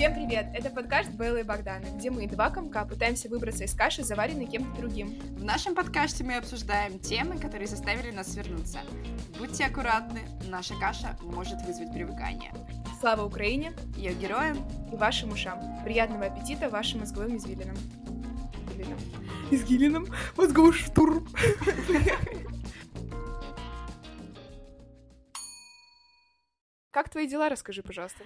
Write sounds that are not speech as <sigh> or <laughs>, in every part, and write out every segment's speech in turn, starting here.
Всем привет! Это подкаст Беллы и Богдана, где мы, два комка, пытаемся выбраться из каши, заваренной кем-то другим. В нашем подкасте мы обсуждаем темы, которые заставили нас свернуться. Будьте аккуратны, наша каша может вызвать привыкание. Слава Украине! Ее героям и вашим ушам. Приятного аппетита вашим мозговым извилинам. Извилинам. Извилинам? Мозговый штурм. Как твои дела, расскажи, пожалуйста.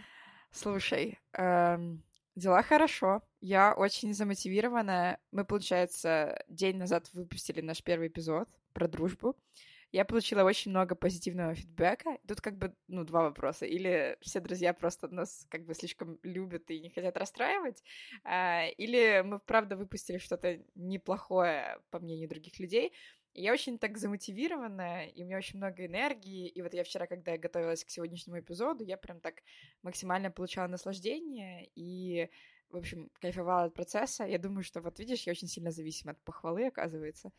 Слушай, эм, дела хорошо. Я очень замотивирована. Мы, получается, день назад выпустили наш первый эпизод про дружбу. Я получила очень много позитивного фидбэка. Тут как бы, ну, два вопроса. Или все друзья просто нас как бы слишком любят и не хотят расстраивать, а, или мы, правда, выпустили что-то неплохое, по мнению других людей, я очень так замотивирована, и у меня очень много энергии. И вот я вчера, когда я готовилась к сегодняшнему эпизоду, я прям так максимально получала наслаждение и, в общем, кайфовала от процесса. Я думаю, что вот видишь, я очень сильно зависима от похвалы, оказывается.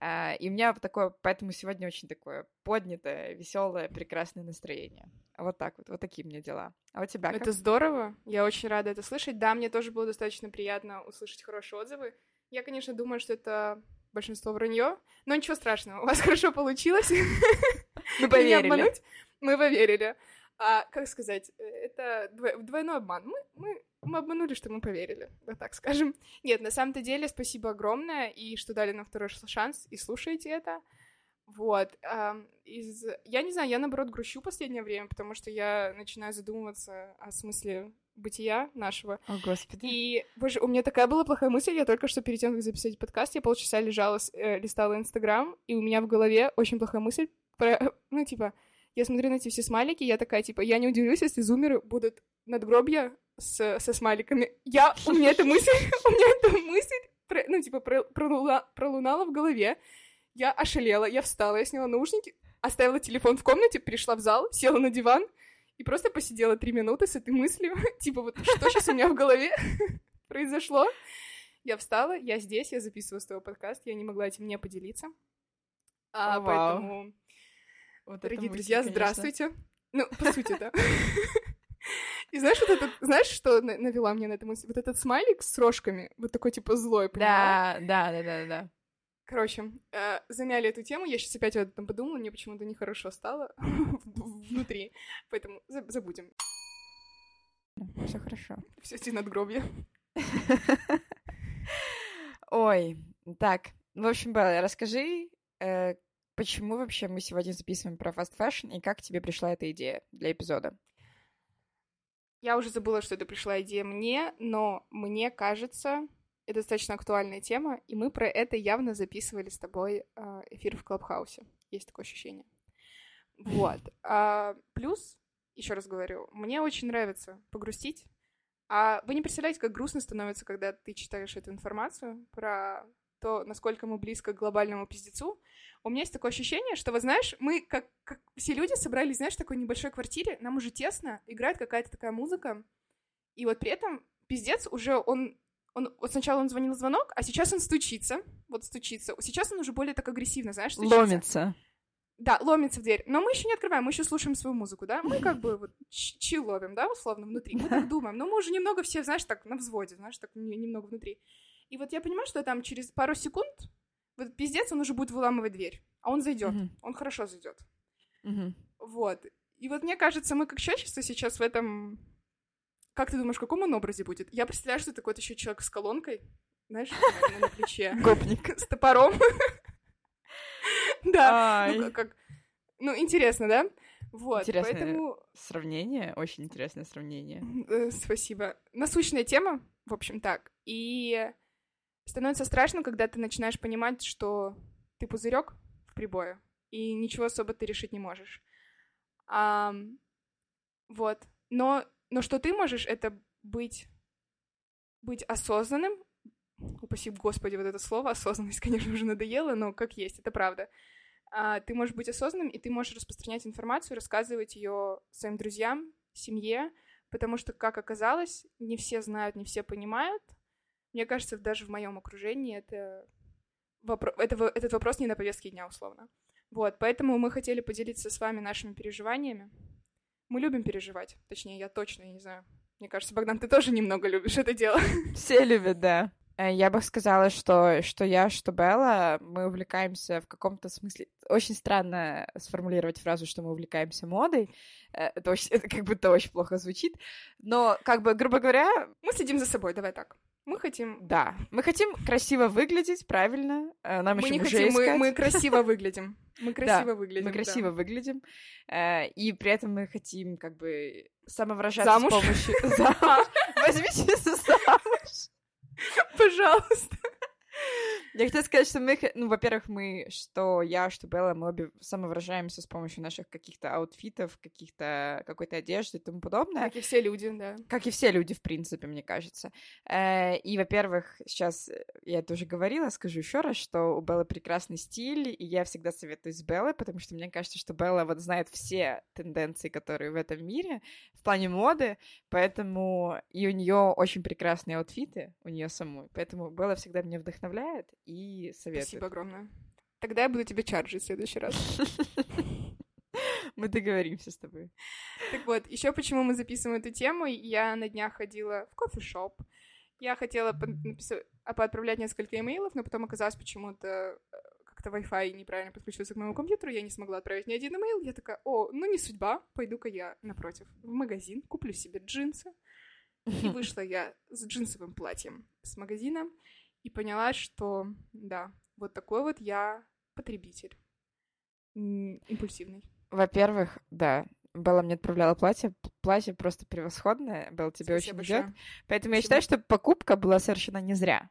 А, и у меня такое, поэтому сегодня очень такое поднятое, веселое, прекрасное настроение. Вот так вот, вот такие у меня дела. А у тебя как? Это здорово, я очень рада это слышать. Да, мне тоже было достаточно приятно услышать хорошие отзывы. Я, конечно, думаю, что это большинство вранье, но ничего страшного, у вас <laughs> хорошо получилось. Мы поверили. Мы поверили. А, как сказать, это двойной обман. Мы, мы, мы обманули, что мы поверили, да так скажем. Нет, на самом-то деле, спасибо огромное, и что дали нам второй шанс, и слушаете это. Вот. Из... Я не знаю, я, наоборот, грущу последнее время, потому что я начинаю задумываться о смысле бытия нашего. О, Господи. И, боже, у меня такая была плохая мысль, я только что перед тем, как записать подкаст, я полчаса лежала, э, листала Инстаграм, и у меня в голове очень плохая мысль про, <laughs> ну, типа, я смотрю на эти все смайлики, я такая, типа, я не удивлюсь, если зумеры будут надгробья с, со смайликами. Я, у меня эта мысль, <laughs> у меня эта мысль, ну, типа, пролунала в голове. Я ошалела, я встала, я сняла наушники, оставила телефон в комнате, пришла в зал, села на диван, и просто посидела три минуты с этой мыслью, <laughs> типа вот что сейчас у меня в голове <laughs> произошло. Я встала, я здесь, я записываю с твоего подкаст, я не могла этим не поделиться. А, поэтому, вот дорогие друзья, здравствуйте. Ну, по сути, да. <laughs> И знаешь, вот этот, знаешь, что навела мне на эту мысль? Вот этот смайлик с рожками, вот такой, типа, злой, Да, да, да, да, да. Короче, э, замяли эту тему, я сейчас опять об этом подумала, мне почему-то нехорошо стало <laughs> внутри, поэтому забудем. Все хорошо. Все эти надгробья. <laughs> Ой, так, в общем, Белла, расскажи, э, почему вообще мы сегодня записываем про fast fashion и как тебе пришла эта идея для эпизода? Я уже забыла, что это пришла идея мне, но мне кажется, это достаточно актуальная тема, и мы про это явно записывали с тобой э, эфир в Клабхаусе. Есть такое ощущение. Вот. А, плюс, еще раз говорю, мне очень нравится погрустить. А вы не представляете, как грустно становится, когда ты читаешь эту информацию про то, насколько мы близко к глобальному пиздецу. У меня есть такое ощущение, что, вы знаешь, мы, как, как все люди, собрались, знаешь, в такой небольшой квартире, нам уже тесно, играет какая-то такая музыка, и вот при этом пиздец уже, он он, вот сначала он звонил звонок, а сейчас он стучится, вот стучится. Сейчас он уже более так агрессивно, знаешь, стучится. Ломится. Да, ломится в дверь. Но мы еще не открываем, мы еще слушаем свою музыку, да? Мы как бы вот чил ловим, да, условно, внутри. Мы так <laughs> думаем. Но мы уже немного все, знаешь, так на взводе, знаешь, так немного внутри. И вот я понимаю, что там через пару секунд вот пиздец, он уже будет выламывать дверь. А он зайдет. Mm-hmm. Он хорошо зайдет. Mm-hmm. Вот. И вот мне кажется, мы как человечество сейчас в этом как ты думаешь, в каком он образе будет? Я представляю, что такой еще человек с колонкой, знаешь, на плече. <laughs> Гопник. С топором. Да, ну как... Ну, интересно, да? Вот, интересное поэтому... сравнение, очень интересное сравнение. Э, спасибо. Насущная тема, в общем, так. И становится страшно, когда ты начинаешь понимать, что ты пузырек в прибое, и ничего особо ты решить не можешь. А, вот. Но но что ты можешь, это быть, быть осознанным. Упаси Господи, вот это слово осознанность, <laughs> конечно, уже надоело, но как есть, это правда. А, ты можешь быть осознанным, и ты можешь распространять информацию, рассказывать ее своим друзьям, семье, потому что, как оказалось, не все знают, не все понимают. Мне кажется, даже в моем окружении это, вопро... это... этот вопрос не на повестке дня, условно. Вот, поэтому мы хотели поделиться с вами нашими переживаниями, мы любим переживать. Точнее, я точно, я не знаю. Мне кажется, Богдан, ты тоже немного любишь это дело. <laughs> Все любят, да. Э, я бы сказала, что, что я, что Белла, мы увлекаемся в каком-то смысле... Очень странно сформулировать фразу, что мы увлекаемся модой. Э, это, очень, <laughs> это как будто очень плохо звучит. Но, как бы, грубо говоря... Мы следим за собой, давай так. Мы хотим... Да, мы хотим красиво выглядеть, правильно. Э, нам мы еще не хотим, мы, мы красиво <laughs> выглядим. Мы красиво выглядим. Мы красиво да. выглядим. И при этом мы хотим, как бы, самовыражаться замуж? с помощью... <laughs> Замуж? Возьмите замуж. Пожалуйста. Я хотела сказать, что мы, ну, во-первых, мы, что я, что Белла, мы обе самовыражаемся с помощью наших каких-то аутфитов, каких-то, какой-то одежды и тому подобное. Как и все люди, да. Как и все люди, в принципе, мне кажется. Э, и, во-первых, сейчас я это уже говорила, скажу еще раз, что у Беллы прекрасный стиль, и я всегда советую с Беллой, потому что мне кажется, что Белла вот знает все тенденции, которые в этом мире в плане моды, поэтому и у нее очень прекрасные аутфиты, у нее самой, поэтому Белла всегда меня вдохновляет, и советую. Спасибо огромное. Тогда я буду тебе чарджить в следующий раз. <laughs> Мы договоримся с тобой. Так вот, еще почему мы записываем эту тему, я на днях ходила в кофешоп. Я хотела написать, поотправлять несколько имейлов, но потом оказалось почему-то э, как-то Wi-Fi неправильно подключился к моему компьютеру, я не смогла отправить ни один имейл. Я такая, о, ну не судьба, пойду-ка я напротив в магазин, куплю себе джинсы. И <laughs> вышла я с джинсовым платьем с магазина и поняла, что да, вот такой вот я потребитель. Импульсивный. Во-первых, да, Белла мне отправляла платье. Платье просто превосходное. Белла, тебе Спасибо очень идет. Поэтому Спасибо. я считаю, что покупка была совершенно не зря.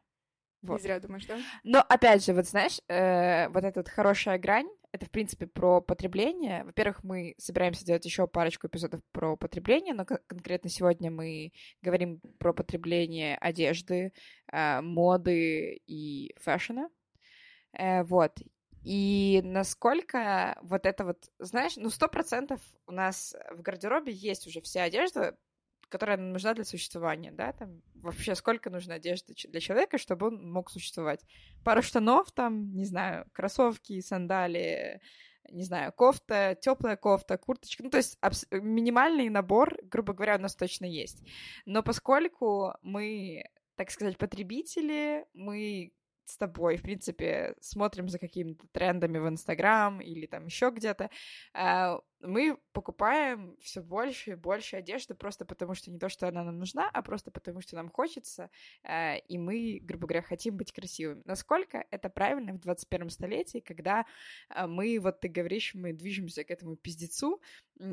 Вот. Не зря думаешь, да? Но опять же, вот знаешь, э, вот эта вот хорошая грань, это, в принципе, про потребление. Во-первых, мы собираемся делать еще парочку эпизодов про потребление, но кон- конкретно сегодня мы говорим про потребление одежды, э, моды и фэшена. Э, вот. И насколько вот это вот, знаешь, ну, сто процентов у нас в гардеробе есть уже вся одежда, которая нужна для существования, да, там вообще сколько нужно одежды для человека, чтобы он мог существовать. Пару штанов там, не знаю, кроссовки, сандали, не знаю, кофта, теплая кофта, курточка, ну, то есть абс- минимальный набор, грубо говоря, у нас точно есть. Но поскольку мы, так сказать, потребители, мы с тобой, в принципе, смотрим за какими-то трендами в Инстаграм или там еще где-то, э, мы покупаем все больше и больше одежды просто потому, что не то, что она нам нужна, а просто потому, что нам хочется, э, и мы, грубо говоря, хотим быть красивыми. Насколько это правильно в 21 столетии, когда э, мы, вот ты говоришь, мы движемся к этому пиздецу,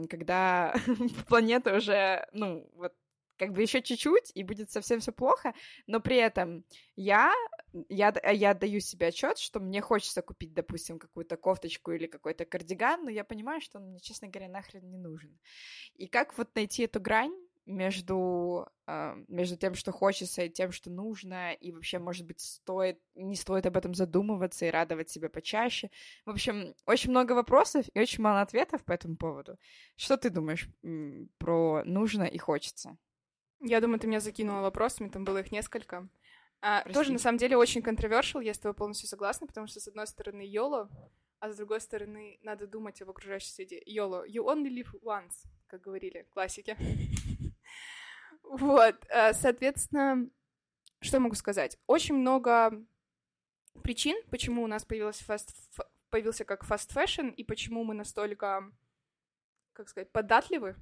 когда <laughs> планета уже, ну, вот как бы еще чуть-чуть, и будет совсем все плохо, но при этом я, я, я даю себе отчет, что мне хочется купить, допустим, какую-то кофточку или какой-то кардиган, но я понимаю, что он мне, честно говоря, нахрен не нужен. И как вот найти эту грань между, э, между тем, что хочется, и тем, что нужно, и вообще, может быть, стоит, не стоит об этом задумываться и радовать себя почаще. В общем, очень много вопросов и очень мало ответов по этому поводу. Что ты думаешь про нужно и хочется? Я думаю, ты меня закинула вопросами, там было их несколько. А, Прости. тоже, на самом деле, очень controversial, я с тобой полностью согласна, потому что, с одной стороны, YOLO, а с другой стороны, надо думать об окружающей среде. YOLO, you only live once, как говорили классики. <laughs> Вот, а, соответственно, что я могу сказать? Очень много причин, почему у нас появилась фаст, появился как fast fashion, и почему мы настолько, как сказать, податливы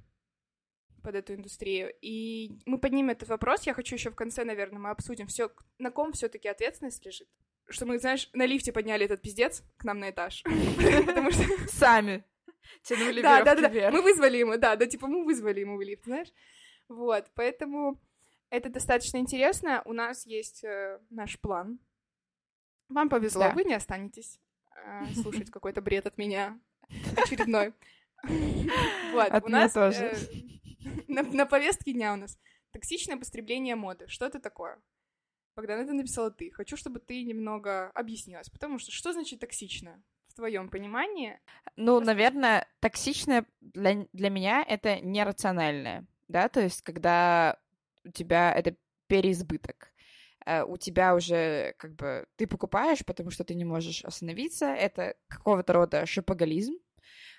под эту индустрию. И мы поднимем этот вопрос. Я хочу еще в конце, наверное, мы обсудим все, на ком все-таки ответственность лежит. Что мы, знаешь, на лифте подняли этот пиздец к нам на этаж. <laughs> Потому что... Сами тянули Да, да, да. Мы вызвали ему, да, да, типа мы вызвали ему в лифт, знаешь. Вот, поэтому это достаточно интересно. У нас есть э, наш план. Вам повезло, Да. вы не останетесь э, слушать <laughs> какой-то бред от меня очередной. <laughs> Вот, От у нас тоже. <laughs> на, на повестке дня у нас токсичное потребление моды. Что это такое? Богдан, это написала ты. Хочу, чтобы ты немного объяснилась, потому что что значит токсично в твоем понимании? Ну, наверное, токсичное для, для меня это нерациональное, да, то есть когда у тебя это переизбыток. Э, У тебя уже как бы ты покупаешь, потому что ты не можешь остановиться. Это какого-то рода шопоголизм.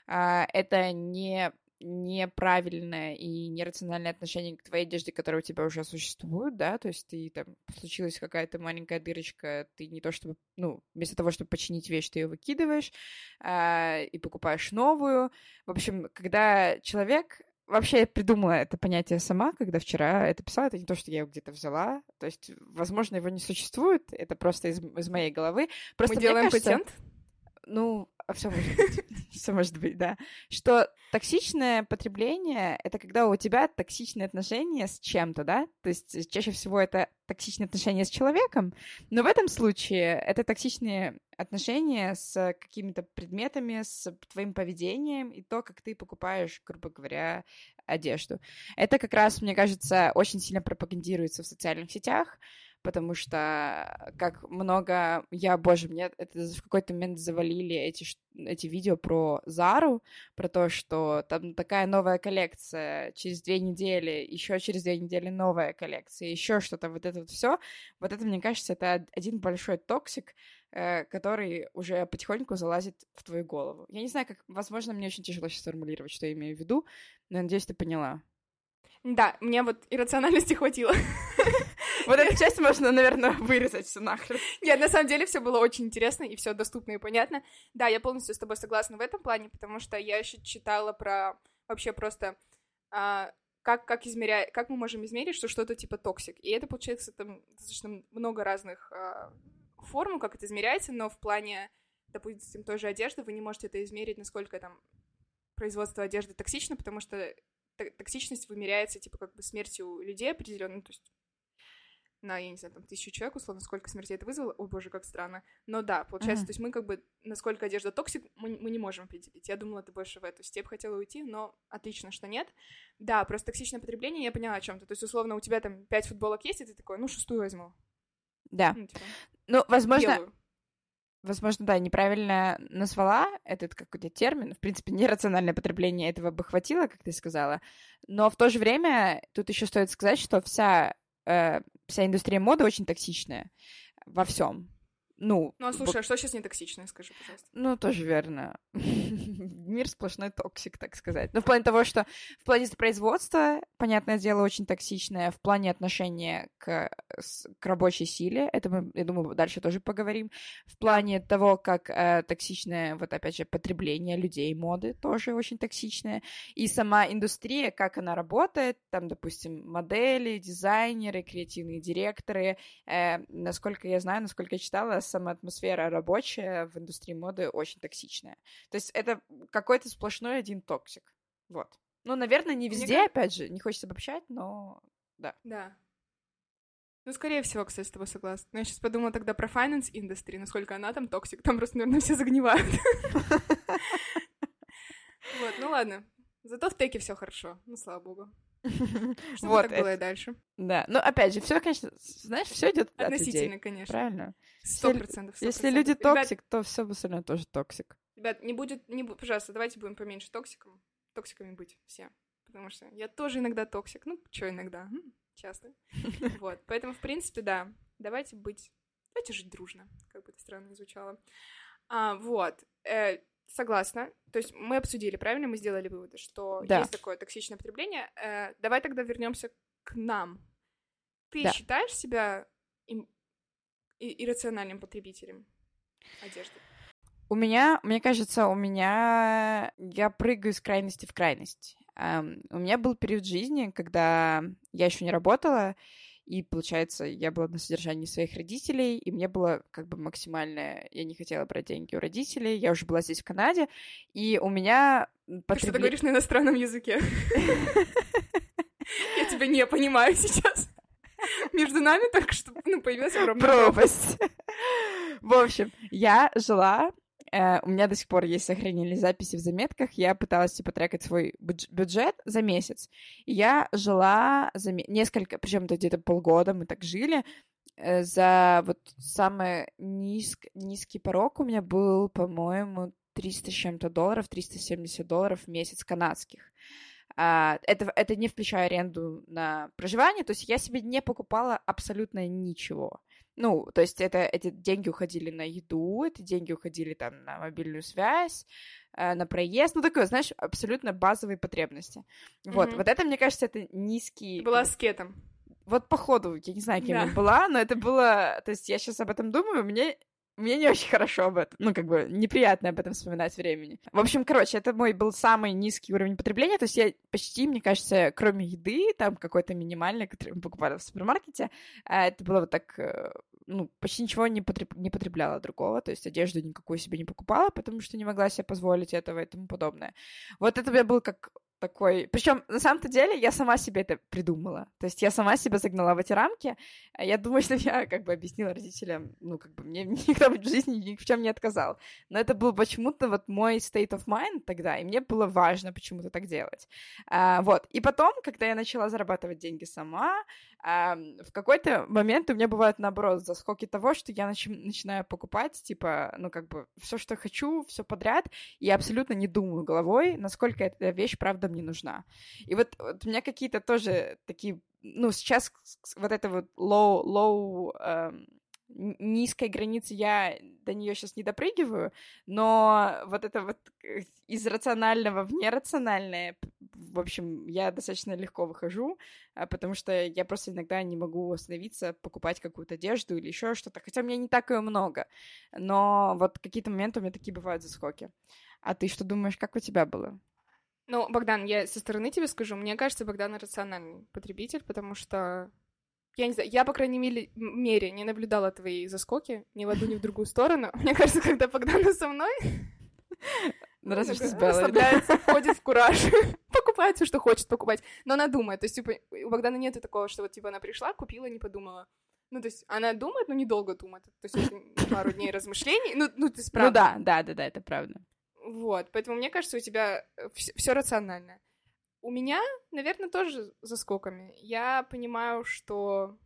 А, Это не неправильное и нерациональное отношение к твоей одежде, которая у тебя уже существует, да, то есть ты там, случилась какая-то маленькая дырочка, ты не то чтобы, ну, вместо того, чтобы починить вещь, ты ее выкидываешь э, и покупаешь новую. В общем, когда человек Вообще, я придумала это понятие сама, когда вчера это писала. Это не то, что я его где-то взяла. То есть, возможно, его не существует. Это просто из, из моей головы. Просто Мы делаем кажется, патент? Ну, а все может быть. <laughs> Все может быть, да. Что токсичное потребление — это когда у тебя токсичные отношения с чем-то, да? То есть чаще всего это токсичные отношения с человеком, но в этом случае это токсичные отношения с какими-то предметами, с твоим поведением и то, как ты покупаешь, грубо говоря, одежду. Это как раз, мне кажется, очень сильно пропагандируется в социальных сетях, потому что как много... Я, боже, мне это в какой-то момент завалили эти, эти видео про Зару, про то, что там такая новая коллекция через две недели, еще через две недели новая коллекция, еще что-то, вот это вот все. Вот это, мне кажется, это один большой toxic, э, который уже потихоньку залазит в твою голову. Я не знаю, как... Возможно, мне очень тяжело сейчас формулировать, что я имею в виду, но надеюсь, ты поняла. Да, мне вот иррациональности <laughs> хватило. Вот эту часть можно, наверное, вырезать все нахрен. Нет, на самом деле все было очень интересно и все доступно и понятно. Да, я полностью с тобой согласна в этом плане, потому что я еще читала про вообще просто а, как, как, измеря... как мы можем измерить, что что-то типа toxic. И это, получается, там достаточно много разных а, форм, как это измеряется, но в плане, допустим, той же одежды вы не можете это измерить, насколько там производство одежды токсично, потому что токсичность вымеряется, типа, как бы смертью людей определенно, то есть на, я не знаю, там, тысячу человек, условно, сколько смертей это вызвало. Ой, боже, как странно. Но да, получается, mm-hmm. то есть мы как бы, насколько одежда toxic, мы, мы не можем определить. Я думала, ты больше в эту степь хотела уйти, но отлично, что нет. Да, просто токсичное потребление, я поняла о чем то То есть, условно, у тебя там пять футболок есть, и ты такой, ну, шестую возьму. Да. Ну, типа, ну возможно... Белую. Возможно, да, неправильно назвала этот какой-то термин. В принципе, нерациональное потребление этого бы хватило, как ты сказала. Но в то же время тут еще стоит сказать, что вся э, вся индустрия моды очень токсичная во всем. Ну, ну а слушай, б... а что сейчас не токсичное, скажи, пожалуйста? Ну, тоже верно. <laughs> Мир сплошной toxic, так сказать. Ну, в плане того, что в плане производства, понятное дело, очень токсичное, в плане отношения к, к рабочей силе, это мы, я думаю, дальше тоже поговорим. В плане того, как э, токсичное, вот опять же, потребление людей моды тоже очень токсичное. И сама индустрия, как она работает, там, допустим, модели, дизайнеры, креативные директоры, э, насколько я знаю, насколько я читала, сама атмосфера рабочая в индустрии моды очень токсичная. То есть это какой-то сплошной один toxic. Вот. Ну, наверное, не везде, Мне... опять же, не хочется обобщать, но да. Да. Ну, скорее всего, кстати, с тобой согласна. Но я сейчас подумала тогда про finance индустрии, насколько она там toxic. Там просто, наверное, все загнивают. <laughs> Вот, ну ладно. Зато в tech е все хорошо. Ну, слава богу. <laughs> Что вот, так было и дальше. Да, ну опять же, все, конечно, знаешь, все идет относительно, конечно. Правильно. Сто процентов. Если люди toxic, то все остальное тоже toxic. Ребят, не будет, не, пожалуйста, давайте будем поменьше токсиком, токсиками быть все, потому что я тоже иногда toxic, ну что иногда, часто, <laughs> вот, поэтому в принципе да, давайте быть, давайте жить дружно, как бы это странно не звучало, а, вот. Э, Согласна. То есть мы обсудили, правильно? Мы сделали выводы, что да. есть такое токсичное потребление. Э, давай тогда вернемся к нам. Ты да. считаешь себя им... и- иррациональным потребителем одежды? У меня, мне кажется, у меня я прыгаю из крайности в крайность. Um, у меня был период жизни, когда я еще не работала, и, получается, я была на содержании своих родителей, и мне было как бы максимальное... Я не хотела брать деньги у родителей, я уже была здесь, в Канаде, и у меня... Потребли... Ты что-то говоришь на иностранном языке. <laughs> Я тебя не понимаю сейчас. Между нами только что ну, появилась огромная пропасть. В общем, я жила Э, у меня до сих пор есть сохранили записи в заметках. Я пыталась, типа, трекать свой бюджет за месяц. Я жила за несколько, причем это где-то полгода мы так жили. Э, за вот самый низк, низкий порог у меня был, по-моему, 300 с чем-то долларов, 370 долларов в месяц канадских. Uh, это, это не включая аренду на проживание, то есть я себе не покупала абсолютно ничего. Ну, то есть это, эти деньги уходили на еду, эти деньги уходили там на мобильную связь, э, на проезд, ну, такое, знаешь, абсолютно базовые потребности. Вот, Мгм. вот это, мне кажется, это низкий... Ты была скетом. Вот походу, я не знаю, кем Да. я была, но это было... То есть я сейчас об этом думаю, мне мне не очень хорошо об этом, ну, как бы, неприятно об этом вспоминать времени. В общем, короче, это мой был самый низкий уровень потребления, то есть я почти, мне кажется, кроме еды, там какой-то минимальный, который мы покупали в супермаркете, а, это было вот так, э, ну, почти ничего не, потреб... не потребляла другого, то есть одежду никакую себе не покупала, потому что не могла себе позволить этого и тому подобное. Вот это у меня был как такой... Причем на самом-то деле я сама себе это придумала. То есть я сама себя загнала в эти рамки. А Я думаю, <laughs> что я как бы объяснила родителям, ну, как бы мне <laughs> никто в жизни ни в чем не отказал. Но это был почему-то вот мой state of mind тогда, и мне было важно почему-то так делать. А, вот. И потом, когда я начала зарабатывать деньги сама, а, в какой-то момент у меня бывает наоборот заскоки того, что я начи- начинаю покупать, типа, ну, как бы, все, что хочу, все подряд, и абсолютно не думаю головой, насколько эта вещь правда мне нужна. И вот, вот у меня какие-то тоже такие, ну, сейчас вот это вот low, low, эм, низкой границы я до нее сейчас не допрыгиваю, но вот это вот э, из рационального в нерациональное, в общем, я достаточно легко выхожу, а, потому что я просто иногда не могу остановиться, покупать какую-то одежду или еще что-то, хотя у меня не так ее много, но вот какие-то моменты у меня такие бывают заскоки. А ты что думаешь, как у тебя было? Ну, Богдан, я со стороны тебе скажу, мне кажется, Богдан рациональный потребитель, потому что я не знаю, я, по крайней мере, мере не наблюдала твои заскоки ни в одну, ни в другую сторону. <laughs> Мне кажется, когда Богдана со мной, Ну, разве что с Беллой, да? расслабляется, <laughs> входит в кураж, <laughs> покупает все, что хочет покупать. Но она думает, то есть, типа, у Богдана нет такого, что вот, типа, она пришла, купила, не подумала. Ну, то есть, она думает, но недолго думает. То есть, пару дней размышлений. Ну, ну, ты Ну справа. да, да, да, да, это правда. Вот, поэтому мне кажется, у тебя все рационально. У меня, наверное, тоже за скоками. Я понимаю, что...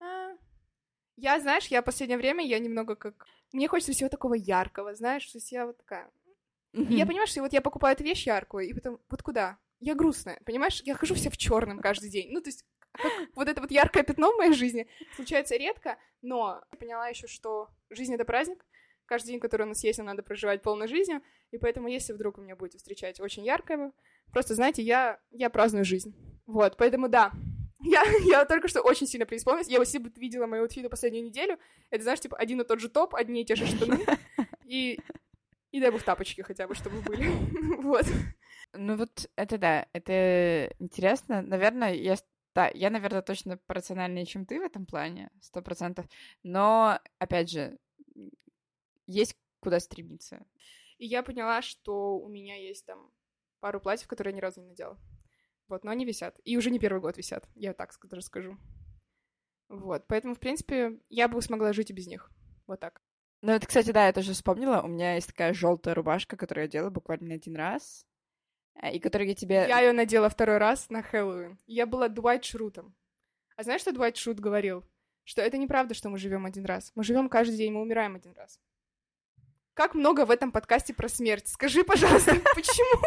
а, Я, знаешь, я в последнее время, я немного как... Мне хочется всего такого яркого, знаешь, то есть я вот такая... И Я понимаю, что вот я покупаю эту вещь яркую, и потом, вот куда? Я грустная, понимаешь? Я хожу вся в черном каждый день. Ну, то есть, как вот это вот яркое пятно в моей жизни случается редко, но я поняла еще, что жизнь — это праздник, каждый день, который у нас есть, нам надо проживать полной жизнью, и поэтому, если вдруг вы меня будете встречать очень яркое, просто знаете, я, я праздную жизнь. Вот, поэтому да, <laughs> я, я только что очень сильно преисполнилась. Я, если бы ты видела мою аутфиты последнюю неделю, это, знаешь, типа, один и тот же топ, одни и те же штаны, <laughs> и, и дай бог тапочки хотя бы, чтобы были. <laughs> Вот. Ну вот это да, это интересно. Наверное, я, да, я, наверное, точно рациональнее, чем ты в этом плане, сто процентов. Но, опять же, есть куда стремиться. И я поняла, что у меня есть там пару платьев, которые я ни разу не надела. Вот, но они висят. И уже не первый год висят, я так ск- даже скажу. Вот, поэтому, в принципе, я бы смогла жить и без них. Вот так. Ну, это, кстати, да, я тоже вспомнила. У меня есть такая желтая рубашка, которую я делала буквально один раз. э, И которую я тебе... Я ее надела второй раз на Хэллоуин. Я была Дуайт Шрутом. А знаешь, что Дуайт Шрут говорил? Что это неправда, что мы живем один раз. Мы живем каждый день, мы умираем один раз. Как много в этом подкасте про смерть? Скажи, пожалуйста, <laughs> почему?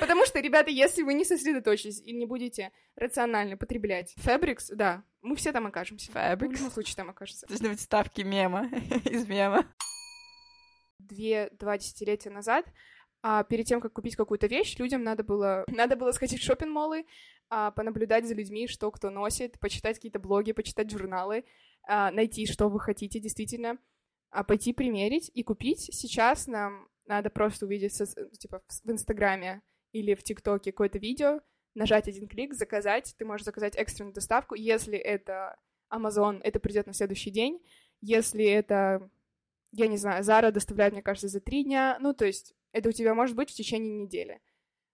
Потому что, ребята, если вы не сосредоточитесь и не будете рационально потреблять Fabrics, да, мы все там окажемся. В Fabrics? любом случае там окажется. Должны быть ставки мема <laughs> из мема. Две-два десятилетия назад а перед тем, как купить какую-то вещь, людям надо было, надо было сходить в шопинг-моллы, а, понаблюдать за людьми, что кто носит, почитать какие-то блоги, почитать журналы, а, найти, что вы хотите действительно, а пойти примерить и купить. Сейчас нам надо просто увидеть типа в Инстаграме или в ТикТоке какое-то видео, нажать один клик, заказать. Ты можешь заказать экстренную доставку. Если это Amazon, это придет на следующий день. Если это, я не знаю, Zara доставляет, мне кажется, за три дня. Ну, то есть это у тебя может быть в течение недели.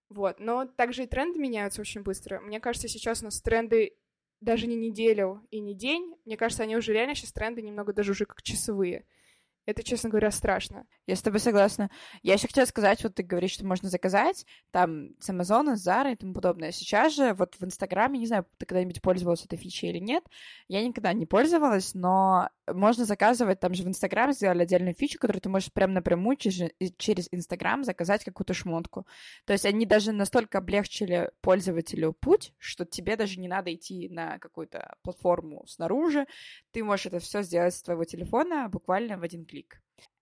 Вот. Но также и тренды меняются очень быстро. Мне кажется, сейчас у нас тренды даже не неделю и не день. Мне кажется, они уже реально сейчас тренды немного даже уже как часовые. Это, честно говоря, страшно. Я с тобой согласна. Я еще хотела сказать, вот ты говоришь, что можно заказать там с Амазона, с Зары и тому подобное. Сейчас же вот в Инстаграме, не знаю, ты когда-нибудь пользовалась этой фичей или нет, я никогда не пользовалась, но можно заказывать, там же в Инстаграм сделали отдельную фичу, которую ты можешь прям напрямую через, Инстаграм заказать какую-то шмотку. То есть они даже настолько облегчили пользователю путь, что тебе даже не надо идти на какую-то платформу снаружи, ты можешь это все сделать с твоего телефона буквально в один клик.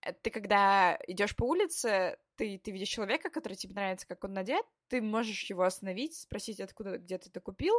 Э, ты когда идешь по улице, ты, ты видишь человека, который тебе нравится, как он надет, ты можешь его остановить, спросить, откуда, где ты это купил,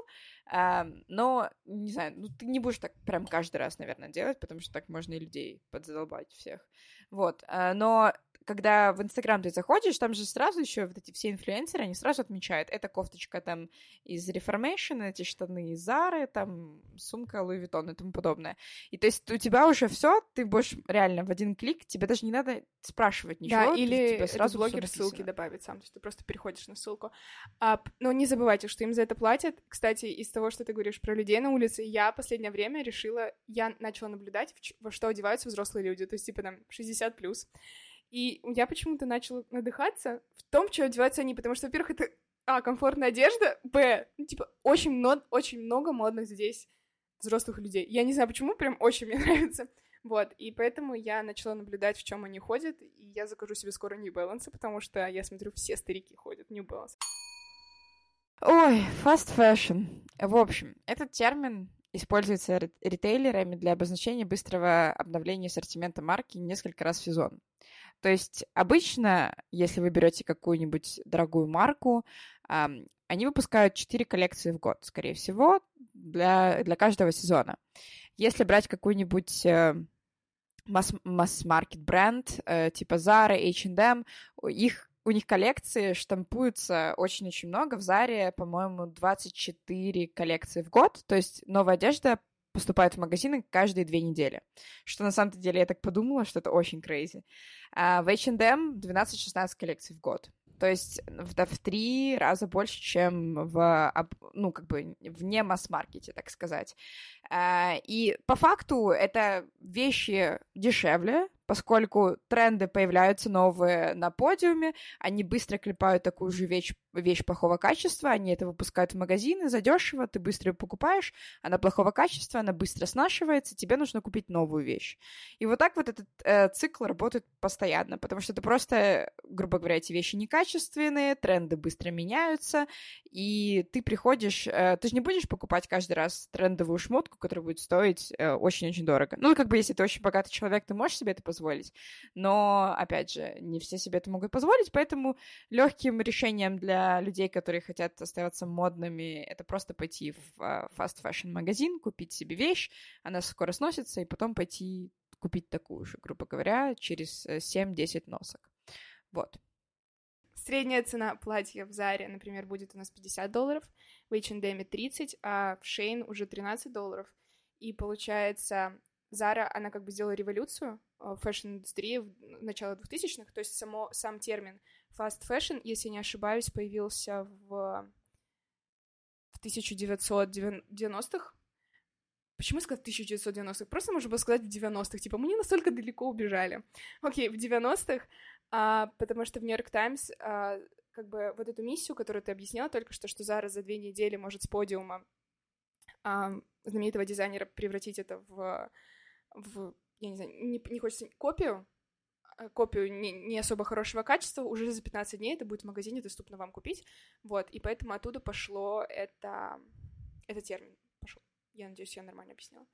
э, но, не знаю, ну, ты не будешь так прям каждый раз, наверное, делать, потому что так можно и людей подзадолбать всех. Вот, э, но когда в Инстаграм ты заходишь, там же сразу еще вот эти все инфлюенсеры, они сразу отмечают, эта кофточка там из Reformation, эти штаны из Зары, там сумка Louis Vuitton и тому подобное. И то есть у тебя уже все, ты будешь реально в один клик, тебе даже не надо спрашивать ничего. Да, или сразу блогер ссылки добавит сам, то есть ты просто переходишь на ссылку. А, но не забывайте, что им за это платят. Кстати, из того, что ты говоришь про людей на улице, я последнее время решила, я начала наблюдать, во что одеваются взрослые люди, то есть типа там 60 плюс. И я почему-то начала надыхаться в том, что одеваются они, потому что, во-первых, это а, комфортная одежда, б, ну, типа, очень, много, очень много модных здесь взрослых людей. Я не знаю, почему, прям очень мне <laughs> нравится. Вот, и поэтому я начала наблюдать, в чем они ходят, и я закажу себе скоро New Balance, потому что я смотрю, все старики ходят New Balance. Ой, fast fashion. В общем, этот термин используется ритейлерами для обозначения быстрого обновления ассортимента марки несколько раз в сезон. То есть обычно, если вы берете какую-нибудь дорогую марку, они выпускают 4 коллекции в год, скорее всего, для, для каждого сезона. Если брать какую-нибудь э, масс-маркет бренд, э, типа Zara, H&M, их у них коллекции штампуются очень-очень много. В Заре, по-моему, 24 коллекции в год. То есть новая одежда поступает в магазины каждые две недели. Что на самом деле я так подумала, что это очень крейзи. А в H&M 12-16 коллекций в год. То есть в, в три раза больше, чем в, ну, как бы, вне масс-маркете, так сказать. А, и по факту это вещи дешевле, поскольку тренды появляются новые на подиуме, они быстро клепают такую же вещь, вещь плохого качества, они это выпускают в магазины задешево, ты быстро ее покупаешь, она плохого качества, она быстро снашивается, тебе нужно купить новую вещь. И вот так вот этот э, цикл работает постоянно, потому что это просто, грубо говоря, эти вещи некачественные, тренды быстро меняются, и ты приходишь, э, ты же не будешь покупать каждый раз трендовую шмотку, которая будет стоить э, очень-очень дорого. Ну, как бы, если ты очень богатый человек, ты можешь себе это позволить, позволить. Но, опять же, не все себе это могут позволить, поэтому легким решением для людей, которые хотят оставаться модными, это просто пойти в а, fast fashion магазин, купить себе вещь, она скоро сносится, и потом пойти купить такую же, грубо говоря, через 7-10 э, носок. Вот. Средняя цена платья в Заре, например, будет у нас 50 долларов, в H&M 30, а в Shein уже 13 долларов. И получается, Зара, она как бы сделала революцию э, в фэшн-индустрии в начало 2000-х, то есть само, сам термин fast fashion, если не ошибаюсь, появился в, в 1990-х. Почему сказать 1990-х? Просто можно было сказать в 90-х. Типа, мы не настолько далеко убежали. Окей, в 90-х, а, потому что в Нью-Йорк Таймс а, как бы вот эту миссию, которую ты объясняла только что, что Зара за две недели может с подиума а, знаменитого дизайнера превратить это в в, я не знаю, не, не хочется копию, а, копию не, не особо хорошего качества, уже за 15 дней это будет в магазине доступно вам купить, вот, и поэтому оттуда пошло это, это термин пошел. Я надеюсь, я нормально объяснила.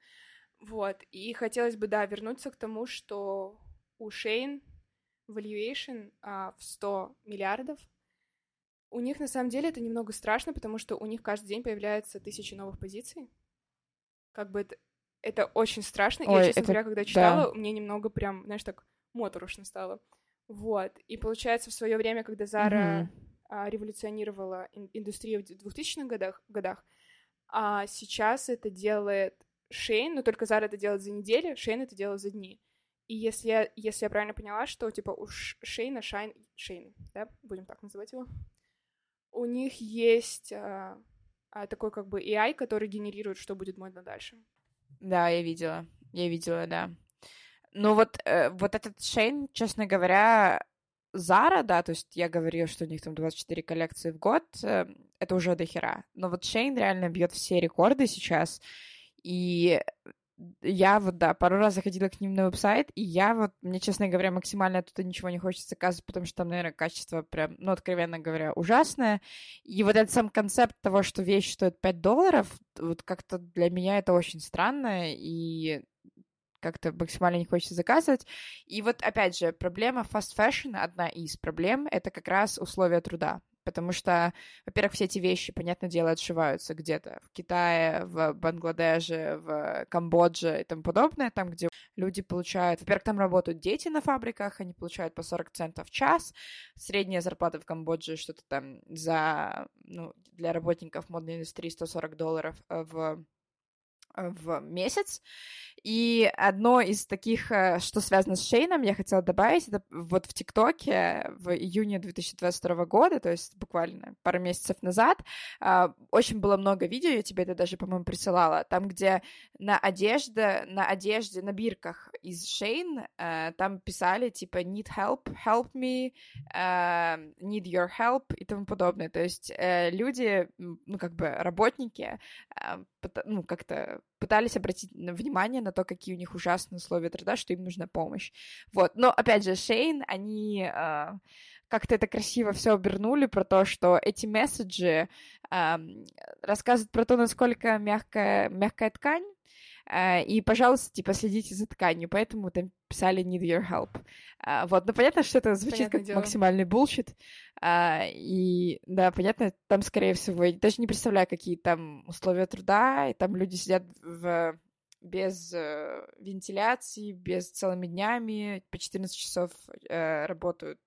Вот, и хотелось бы, да, вернуться к тому, что у Шейн valuation а, в 100 миллиардов, у них на самом деле это немного страшно, потому что у них каждый день появляется тысячи новых позиций. Как бы это, это очень страшно. Ой, я, честно это... говоря, когда читала, да. мне немного прям, знаешь, так моторошно стало. Вот. И получается, в свое время, когда Зара mm-hmm. а, революционировала ин- индустрию в 2000-х годах, годах, а сейчас это делает Шейн, но только Зара это делает за неделю, Шейн это делает за дни. И если я, если я правильно поняла, что, типа, у Шейна, Шайн, Шейн, да, будем так называть его, у них есть а, а, такой, как бы, AI, который генерирует, что будет модно дальше. Да, я видела. Я видела, да. Ну вот, э, вот этот Шейн, честно говоря, Зара, да, то есть я говорила, что у них там 24 коллекции в год, э, это уже до хера. Но вот Шейн реально бьет все рекорды сейчас. И я вот, да, пару раз заходила к ним на веб-сайт, и я вот, мне, честно говоря, максимально оттуда ничего не хочется заказывать, потому что там, наверное, качество прям, ну, откровенно говоря, ужасное. И вот этот сам концепт того, что вещь стоит 5 долларов, вот как-то для меня это очень странно, и как-то максимально не хочется заказывать. И вот, опять же, проблема fast fashion, одна из проблем, это как раз условия труда. Потому что, во-первых, все эти вещи, понятное дело, отшиваются где-то в Китае, в Бангладеше, в Камбодже и тому подобное, там, где люди получают... Во-первых, там работают дети на фабриках, они получают по 40 центов в час. Средняя зарплата в Камбодже что-то там за... Ну, для работников модной индустрии 140 долларов э, в в месяц. И одно из таких, э, что связано с Шейном, я хотела добавить, это вот в ТикТоке в июне 2022 года, то есть буквально пару месяцев назад, а, очень было много видео, я тебе это даже, по-моему, присылала, там, где на одежде, на одежде, на бирках из Шейн, э, там писали, типа, need help, help me, э, need your help и тому подобное. То есть люди, ну, как бы работники, ну, как-то пытались обратить внимание на то, какие у них ужасные условия труда, что им нужна помощь. Вот. Но, опять же, Shein, они э, как-то это красиво все обернули про то, что эти месседжи э, рассказывают про то, насколько мягкая, мягкая ткань, и, пожалуйста, типа, следите за тканью, поэтому там писали need your help. Uh, вот, ну, понятно, что это звучит Понятное как дело. максимальный bullshit, uh, и, да, понятно, там, скорее всего, я даже не представляю, какие там условия труда, и там люди сидят в без э, вентиляции, без целыми днями, по 14 часов э, работают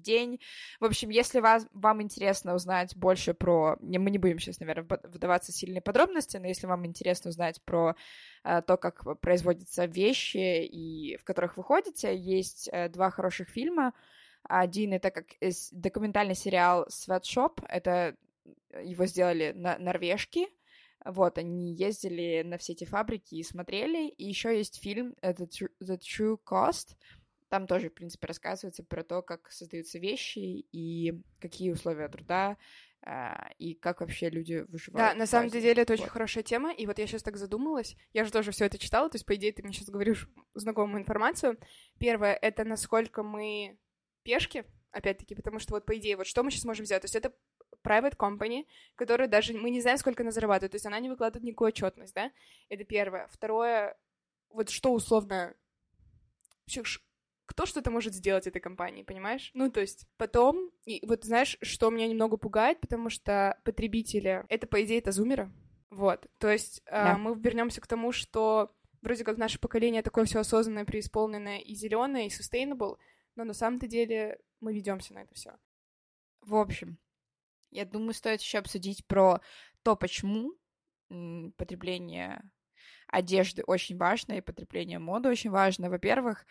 день. В общем, если вас, вам интересно узнать больше про... Мы не будем сейчас, наверное, вдаваться в сильные подробности, но если вам интересно узнать про э, то, как производятся вещи, и в которых вы ходите, есть э, два хороших фильма. Один — это как документальный сериал «Sweatshop». Это его сделали на норвежки. Вот, они ездили на все эти фабрики и смотрели. И еще есть фильм это The True Cost — там тоже, в принципе, рассказывается про то, как создаются вещи и какие условия труда, а, и как вообще люди выживают. Да, на самом деле это очень хорошая тема, и вот я сейчас так задумалась, я же тоже все это читала, то есть, по идее, ты мне сейчас говоришь знакомую информацию. Первое — это насколько мы пешки, опять-таки, потому что вот, по идее, вот что мы сейчас можем взять? То есть это private company, которая даже, мы не знаем, сколько она зарабатывает, то есть она не выкладывает никакую отчетность, да? Это первое. Второе, вот что условно кто что-то может сделать этой компании, понимаешь? Ну, то есть потом, и вот знаешь, что меня немного пугает, потому что потребители, это, по идее, это зумеры, вот, то есть да. э, мы вернемся к тому, что вроде как наше поколение такое все осознанное, преисполненное и зеленое, и sustainable, но на самом-то деле мы ведемся на это все. В общем, я думаю, стоит еще обсудить про то, почему потребление одежды очень важно и потребление моды очень важно. Во-первых,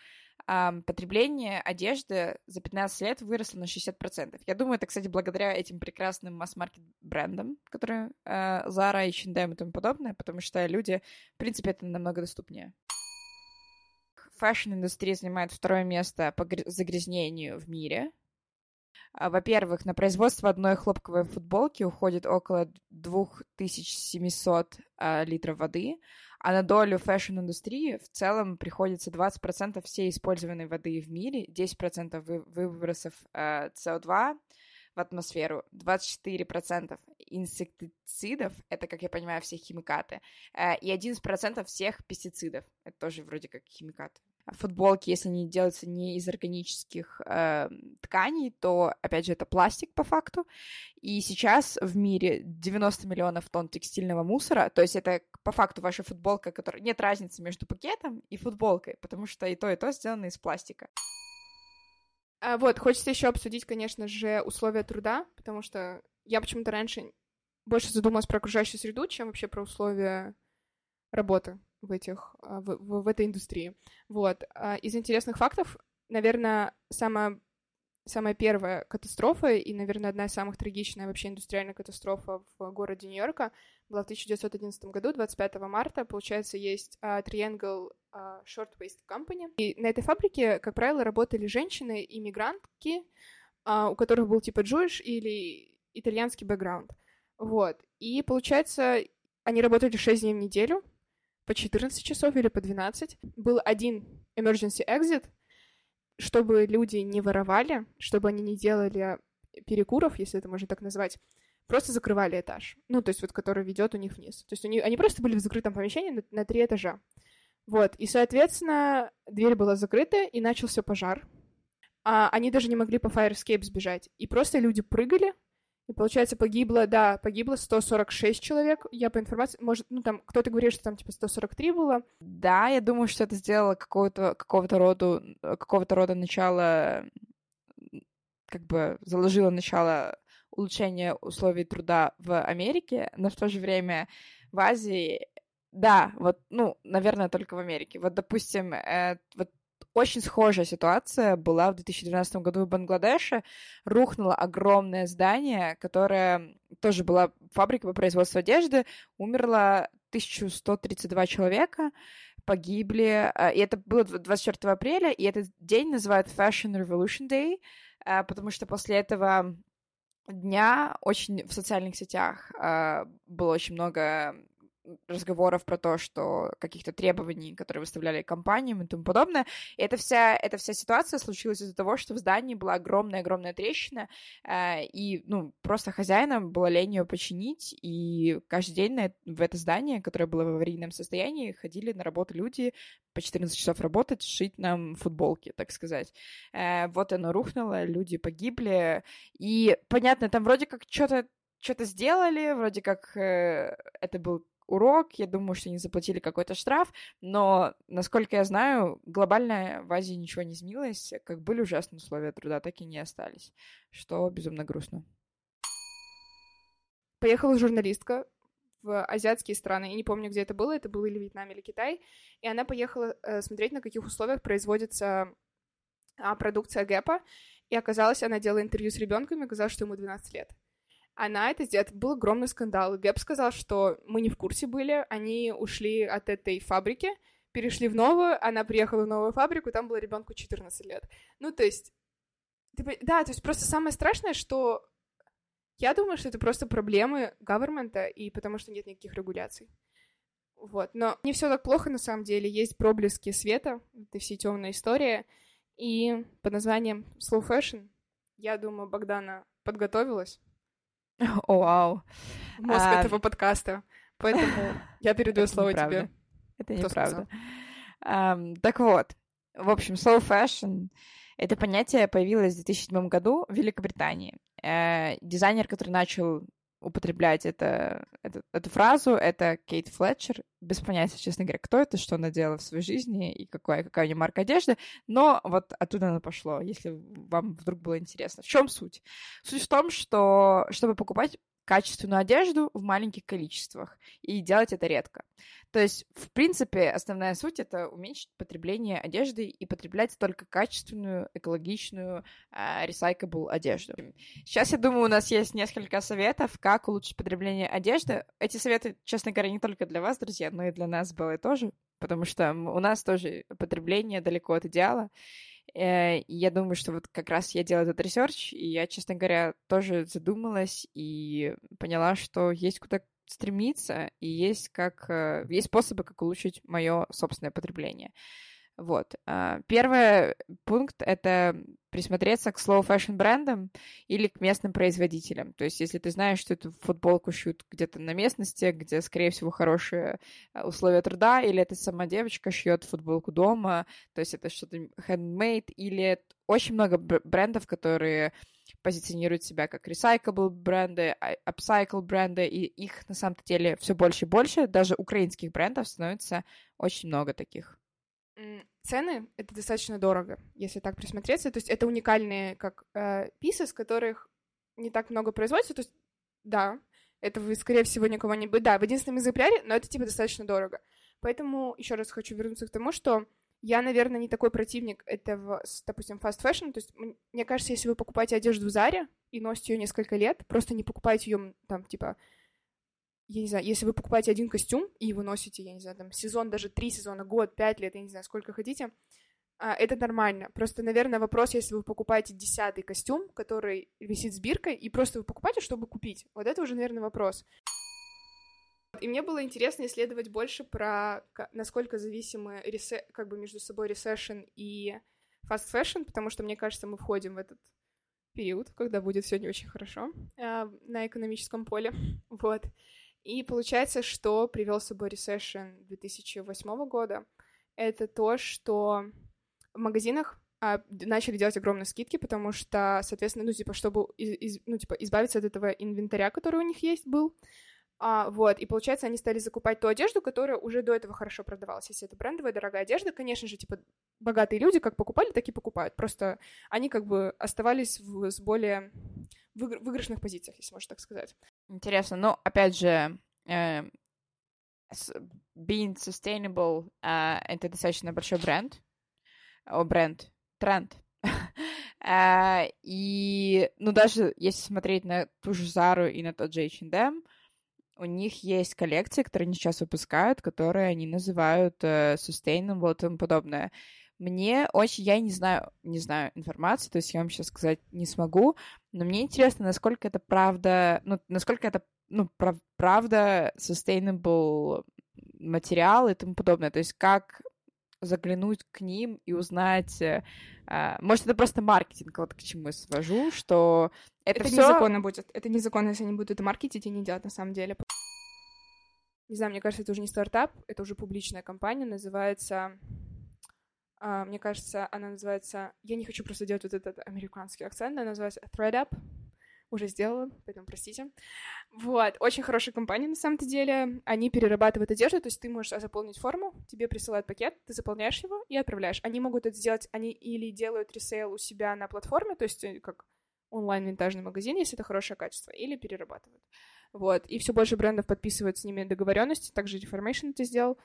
потребление одежды за 15 лет выросло на 60%. Я думаю, это, кстати, благодаря этим прекрасным масс-маркет брендам, которые э, Zara, H&M и тому подобное, потому что люди, в принципе, это намного доступнее. Фэшн-индустрия занимает второе место по загрязнению в мире. А, во-первых, на производство одной хлопковой футболки уходит около 2700 а, литров воды, а на долю фэшн-индустрии в целом приходится 20% всей использованной воды в мире, 10% вы выбросов э, CO2 в атмосферу, 24% инсектицидов, это, как я понимаю, все химикаты, э, и 11% всех пестицидов, это тоже вроде как химикаты футболки, если они делаются не из органических э, тканей, то, опять же, это пластик по факту. И сейчас в мире 90 миллионов тонн текстильного мусора, то есть это по факту ваша футболка, которая... Нет разницы между пакетом и футболкой, потому что и то, и то сделано из пластика. А, вот, хочется еще обсудить, конечно же, условия труда, потому что я почему-то раньше больше задумалась про окружающую среду, чем вообще про условия работы в этих, а, в, в, в этой индустрии. Вот. А, из интересных фактов, наверное, самая самая первая катастрофа и, наверное, одна из самых трагичных вообще индустриальная катастрофа в городе Нью-Йорка была в 1911 году, 25 марта. Получается, есть uh, Triangle uh, Shirtwaist Company. И на этой фабрике, как правило, работали женщины-иммигрантки, uh, у которых был типа Jewish или итальянский бэкграунд. Вот. И, получается, они работали 6 дней в неделю, по 14 часов или по 12. Был один emergency exit, чтобы люди не воровали, чтобы они не делали перекуров, если это можно так назвать, просто закрывали этаж. Ну, то есть вот который ведет у них вниз. То есть у них, они просто были в закрытом помещении на, на три этажа. Вот, и, соответственно, дверь была закрыта, и начался пожар. А они даже не могли по fire escape сбежать. И просто люди прыгали, и, получается, погибло, да, погибло 146 человек. Я по информации, может, ну, там, кто-то говорит, что там, типа, 143 было. Да, я думаю, что это сделало какого-то, какого-то рода, какого-то рода начало, как бы заложило начало улучшения условий труда в Америке, но в то же время в Азии да, вот, ну, наверное, только в Америке. Вот, допустим, э, вот очень схожая ситуация была в 2012 году в Бангладеше. Рухнуло огромное здание, которое тоже была фабрика по производству одежды. Умерло 1132 человека, погибли. А, и это было 24 апреля, и этот день называют Fashion Revolution Day, а, потому что после этого дня очень в социальных сетях а, было очень много разговоров про то, что каких-то требований, которые выставляли компаниям и тому подобное. И эта вся, эта вся ситуация случилась из-за того, что в здании была огромная-огромная трещина, э, и, ну, просто хозяинам было лень ее починить, и каждый день на, в это здание, которое было в аварийном состоянии, ходили на работу люди по 14 часов работать, шить нам футболки, так сказать. Э, вот оно рухнуло, люди погибли, и, понятно, там вроде как что-то что-то сделали, вроде как э, это был урок, я думаю, что они заплатили какой-то штраф, но, насколько я знаю, глобально в Азии ничего не изменилось, как были ужасные условия труда, так и не остались, что безумно грустно. Поехала журналистка в азиатские страны, я не помню, где это было, это был или Вьетнам, или Китай, и она поехала э, смотреть, на каких условиях производится э, продукция Гэпа, и оказалось, она делала интервью с ребенком, и оказалось, что ему 12 лет она это сделала. Был огромный скандал. Гэб сказал, что мы не в курсе были, они ушли от этой фабрики, перешли в новую, она приехала в новую фабрику, там было ребенку 14 лет. Ну, то есть, ты, да, то есть просто самое страшное, что я думаю, что это просто проблемы гавермента, и потому что нет никаких регуляций. Вот. Но не все так плохо на самом деле. Есть проблески света, это все темная история. И под названием Slow Fashion, я думаю, Богдана подготовилась. <laughs> О, вау. Мозг а... этого подкаста. Поэтому <laughs> я передаю слово тебе. Это неправда. Так вот, в общем, slow fashion — это понятие появилось в 2007 году в Великобритании. Uh, дизайнер, который начал употреблять это, это, эту фразу, это Кейт Флетчер. Без понятия, честно говоря, кто это, что она делала в своей жизни и какая, какая у нее марка одежды. Но вот оттуда оно пошло, если вам вдруг было интересно. В чем суть? Суть в том, что чтобы покупать качественную одежду в маленьких количествах и делать это редко. То есть, в принципе, основная суть — это уменьшить потребление одежды и потреблять только качественную, экологичную, э, recyclable одежду. Сейчас, я думаю, у нас есть несколько советов, как улучшить потребление одежды. Эти советы, честно говоря, не только для вас, друзья, но и для нас, Беллы, тоже, потому что у нас тоже потребление далеко от идеала. Э, я думаю, что вот как раз я делала этот research, и я, честно говоря, тоже задумалась и поняла, что есть куда стремиться, и есть как э, есть способы, как улучшить мое собственное потребление. Вот. А, первый пункт — это присмотреться к slow fashion брендам или к местным производителям. То есть, если ты знаешь, что эту футболку шьют где-то на местности, где, скорее всего, хорошие а, условия труда, или это сама девочка шьет футболку дома, то есть это что-то handmade, или очень много брендов, которые позиционируют себя как recyclable бренды, а, upcycle бренды, и их на самом деле все больше и больше. Даже украинских брендов становится очень много таких. Цены — это достаточно дорого, если так присмотреться. То есть это уникальные как э, с которых не так много производится. То есть, да, это вы, скорее всего, никого не будет. Да, в единственном экземпляре, но это, типа, достаточно дорого. Поэтому еще раз хочу вернуться к тому, что я, наверное, не такой противник этого, допустим, fast fashion. То есть, мне кажется, если вы покупаете одежду в Заре и носите ее несколько лет, просто не покупайте ее там, типа, я не знаю, если вы покупаете один костюм и вы носите, я не знаю, там, сезон, даже три сезона, год, пять лет, я не знаю, сколько хотите, а, это нормально. Просто, наверное, вопрос, если вы покупаете десятый костюм, который висит с биркой, и просто вы покупаете, чтобы купить. Вот это уже, наверное, вопрос. И мне было интересно исследовать больше про насколько зависимы ресе... как бы между собой ресешн и fast fashion, потому что, мне кажется, мы входим в этот период, когда будет все не очень хорошо э, на экономическом поле. <laughs> Вот. И получается, что привел с собой ресессион 2008 года. это то, что в магазинах а, начали делать огромные скидки, потому что, соответственно, ну, типа, чтобы из, из, ну, типа, избавиться от этого инвентаря, который у них есть, был, а, вот, и получается, они стали закупать ту одежду, которая уже до этого хорошо продавалась. Если это брендовая, дорогая одежда, конечно же, типа, богатые люди как покупали, так и покупают. Просто они как бы оставались в, с более выигр- выигрышных позициях, если можно так сказать. Интересно, но, опять же, э, being sustainable э, — это достаточно большой бренд, о, бренд, тренд. <laughs> э, и, ну, даже если смотреть на ту же Зару и на тот же H&M, у них есть коллекции, которые они сейчас выпускают, которые они называют э, sustainable и тому подобное. Мне очень, я не знаю, не знаю информации, то есть я вам сейчас сказать не смогу, но мне интересно, насколько это правда, ну, насколько это, ну, прав, правда sustainable материал и тому подобное, то есть как заглянуть к ним и узнать, э, э, может, это просто маркетинг, вот к чему я свожу, что это, это всё... незаконно будет. Это незаконно, если они будут это маркетить и не делать на самом деле. Не знаю, мне кажется, это уже не стартап, это уже публичная компания, называется... Uh, мне кажется, она называется... Я не хочу просто делать вот этот американский акцент, она называется ThreadUp. Уже сделала, поэтому простите. Вот, очень хорошая компания на самом-то деле. Они перерабатывают одежду, то есть ты можешь заполнить форму, тебе присылают пакет, ты заполняешь его и отправляешь. Они могут это сделать, они или делают ресейл у себя на платформе, то есть э, как онлайн-винтажный магазин, если это хорошее качество, или перерабатывают. Вот, и все больше брендов подписывают с ними договоренности, также Deformation это сделал.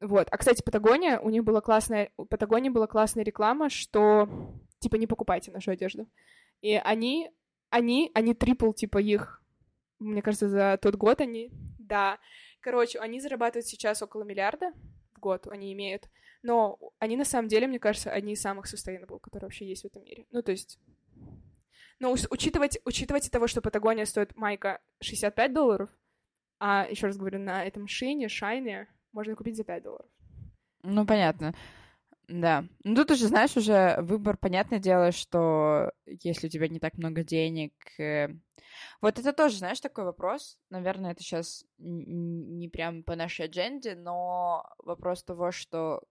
Вот, а, кстати, Патагония, у них была классная, у Патагонии была классная реклама, что, типа, не покупайте нашу одежду. И они, они, они трипл, типа, их, мне кажется, за тот год они, да. Короче, они зарабатывают сейчас около миллиарда в год, они имеют. Но они, на самом деле, мне кажется, одни из самых sustainable, которые вообще есть в этом мире. Ну, то есть, но учитывать, учитывать того, что Патагония стоит майка 65 долларов, а, еще раз говорю, на этом шине, шайне можно купить за 5 долларов. Ну, понятно. Да. Ну, тут уже, знаешь, уже выбор, понятное дело, что если у тебя не так много денег... Э... Вот это тоже, знаешь, такой вопрос. Наверное, это сейчас не прям по нашей адженде, но вопрос того, что,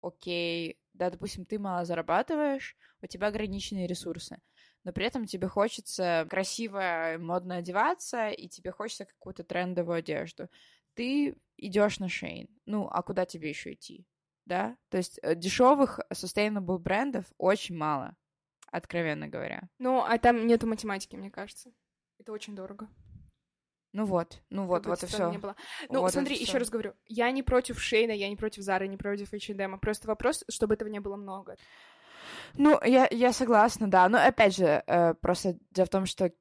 окей, да, допустим, ты мало зарабатываешь, у тебя ограниченные ресурсы но при этом тебе хочется красиво, модно одеваться, и тебе хочется какую-то трендовую одежду. Ты идешь на Шейн. Ну, а куда тебе еще идти? Да? То есть э, дешевых sustainable брендов очень мало, откровенно говоря. Ну, а там нету математики, мне кажется. Это очень дорого. Ну вот, ну вот, вот и все. Не было. Ну, вот смотри, еще раз говорю, я не против Шейна, я не против Зары, не против H&M, просто вопрос, чтобы этого не было много. Ну, я, я согласна, да. Но опять же, э, просто дело в том, что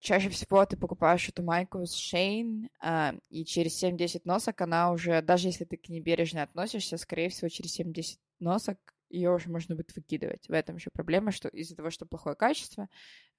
чаще всего ты покупаешь эту майку с Шейн, э, и через 7-10 носок она уже, даже если ты к ней бережно относишься, скорее всего, через 7-10 носок ее уже можно будет выкидывать. В этом еще проблема, что из-за того, что плохое качество,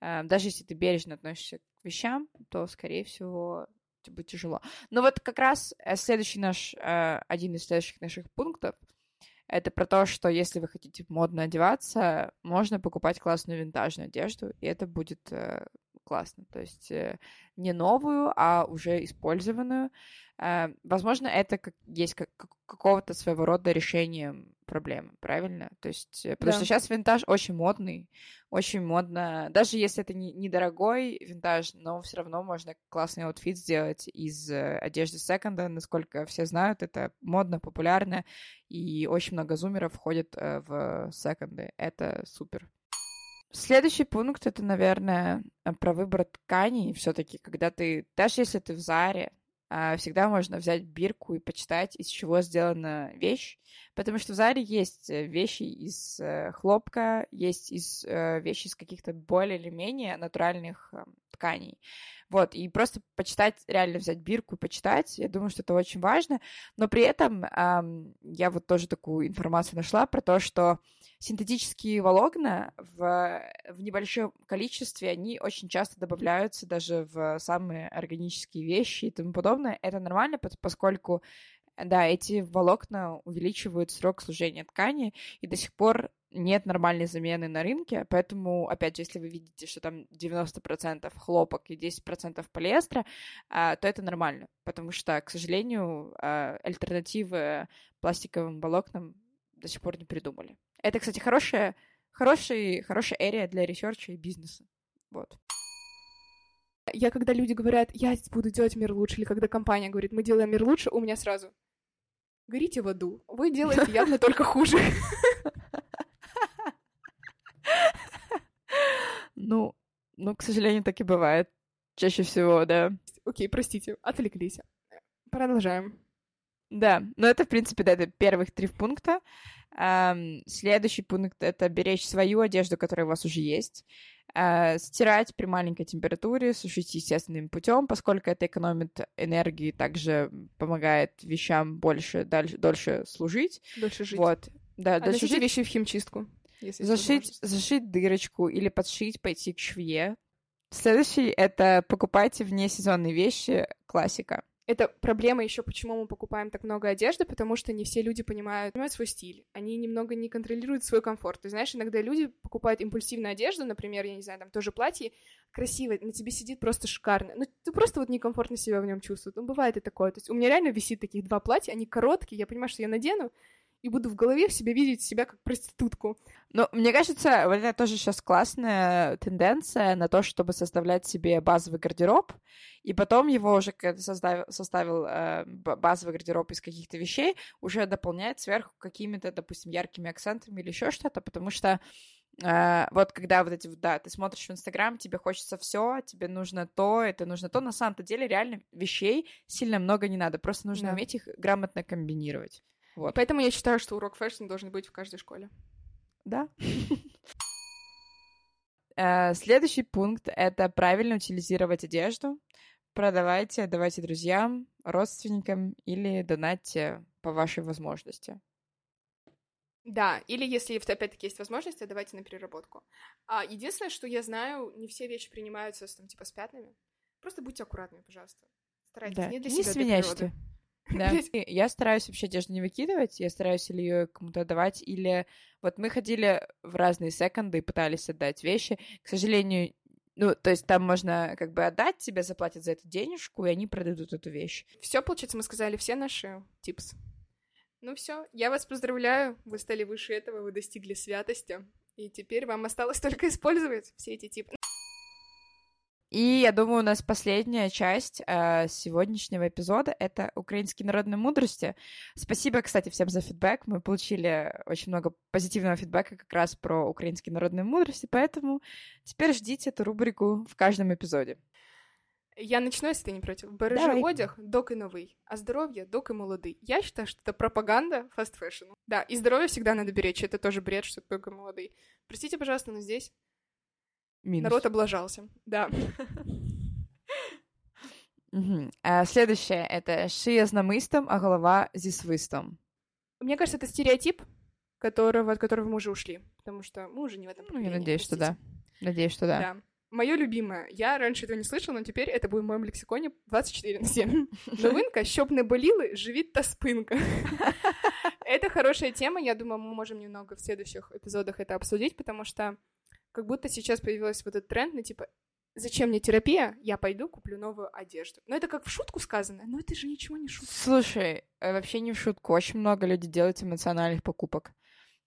э, даже если ты бережно относишься к вещам, то, скорее всего, тебе будет тяжело. Но вот как раз э, следующий наш, э, один из следующих наших пунктов — это про то, что если вы хотите модно одеваться, можно покупать классную винтажную одежду, и это будет э, классно. То есть э, не новую, а уже использованную. Э, возможно, это как, есть как, как, какого-то своего рода решением проблемы, правильно? То есть, э, потому да. что сейчас винтаж очень модный, очень модно. Даже если это не недорогой винтаж, но все равно можно классный outfit сделать из одежды секонда. Насколько все знают, это модно, популярно, и очень много зумеров входят э, в секонды. Это супер. Следующий пункт это, наверное, про выбор тканей. Все-таки, когда ты, даже если ты в Заре, а, всегда можно взять бирку и почитать, из чего сделана вещь, потому что в Заре есть э, вещи из э, хлопка, есть из э, вещи из каких-то более или менее натуральных тканей. Вот, и просто почитать, реально взять бирку и почитать, я думаю, что это очень важно, но при этом я вот тоже такую информацию нашла про то, что синтетические волокна в, в небольшом количестве, они очень часто добавляются даже в самые органические вещи и тому подобное. Это нормально, поскольку да, эти волокна увеличивают срок служения ткани, и до сих пор нет нормальной замены на рынке, поэтому, опять же, если вы видите, что там 90% хлопок и 10% полиэстера, а, то это нормально, потому что, к сожалению, а, альтернативы пластиковым волокнам до сих пор не придумали. Это, кстати, хорошая, хороший, хорошая area для research а и бизнеса. Вот. Я, когда люди говорят, я буду делать мир лучше, или когда компания говорит, мы делаем мир лучше, у меня сразу горите в аду. Вы делаете явно <laughs> только хуже. Ну, ну, к сожалению, так и бывает. Чаще всего, да. Окей, простите, отвлеклись. Продолжаем. Да, но это, в принципе, да, это первых три пункта. Следующий пункт — это беречь свою одежду, которая у вас уже есть. Uh, стирать при маленькой температуре, сушить естественным путем, поскольку это экономит энергию также помогает вещам больше, дальше, дольше служить. Дольше жить. Вот. Да, а дольше жить. вещи в химчистку. Зашить, зашить дырочку или подшить, пойти к швее. Следующий — это покупайте внесезонные вещи, классика. Это проблема еще, почему мы покупаем так много одежды, потому что не все люди понимают, понимают свой стиль. Они немного не контролируют свой комфорт. Ты знаешь, иногда люди покупают импульсивную одежду, например, я не знаю, там тоже платье, красивое, на тебе сидит просто шикарно. Ну, ты просто вот некомфортно себя в нем чувствуешь. Ну, бывает и такое. То есть у меня реально висит таких два платья, они короткие, я понимаю, что я надену, и буду в голове в себе видеть себя как проститутку. Ну, мне кажется, вот это тоже сейчас классная тенденция на то, чтобы составлять себе базовый гардероб, и потом его уже, когда ты составил, составил э, базовый гардероб из каких-то вещей, уже дополнять сверху какими-то, допустим, яркими акцентами или еще что-то, потому что Uh, вот когда вот эти, да, ты смотришь в Инстаграм, тебе хочется все, тебе нужно то, это нужно то, на самом-то деле реально вещей сильно много не надо, просто нужно да. уметь их грамотно комбинировать. Вот. Поэтому я считаю, что урок fashion должен быть в каждой школе. Да. <laughs> Э, следующий пункт — это правильно утилизировать одежду. Продавайте, давайте друзьям, родственникам или донатьте по вашей возможности. Да, или если опять-таки есть возможность, давайте на переработку. А, единственное, что я знаю, не все вещи принимаются там, типа с пятнами. Просто будьте аккуратными, пожалуйста. Старайтесь да. не для не себя, свинячьте. для природы. Да. Я стараюсь вообще одежду не выкидывать, я стараюсь или ее кому-то отдавать, или вот мы ходили в разные секонды и пытались отдать вещи. К сожалению, ну, то есть там можно как бы отдать, тебе заплатят за эту денежку, и они продадут эту вещь. Все, получается, мы сказали все наши типс. Ну все, я вас поздравляю, вы стали выше этого, вы достигли святости, и теперь вам осталось <laughs> только использовать все эти типы. И я думаю, у нас последняя часть э, сегодняшнего эпизода — это украинские народные мудрости. Спасибо, кстати, всем за фидбэк. Мы получили очень много позитивного фидбэка как раз про украинские народные мудрости, поэтому теперь ждите эту рубрику в каждом эпизоде. Я начну, если ты не против. Бережи Давай. одяг, доки новий, а здоров'я, доки молодий. Я считаю, что это пропаганда fast fashion. Да, и здоровье всегда надо беречь. Это тоже бред, что только молодий. Простите, пожалуйста, но здесь Минус. народ облажался. Да. Мгм. А следующее — это шия з намистом, а голова зі свистом. Мне кажется, это стереотип, которого, от которого мы уже ушли. Потому что мы уже не в этом Ну, я поколении, надеюсь, что простите. да. Надеюсь, что да. Да. Мое любимое. Я раньше этого не слышала, но теперь это будет в моем лексиконе 24 на 7. <laughs> Новинка, щоб не боліли, живіт та спинка. <laughs> Это хорошая тема, я думаю, мы можем немного в следующих эпизодах это обсудить, потому что как будто сейчас появился вот этот тренд на типа зачем мне терапия, я пойду куплю новую одежду. Но это как в шутку сказано, но это же ничего не шутка. Слушай, э, вообще не в шутку, очень много людей делают эмоциональных покупок.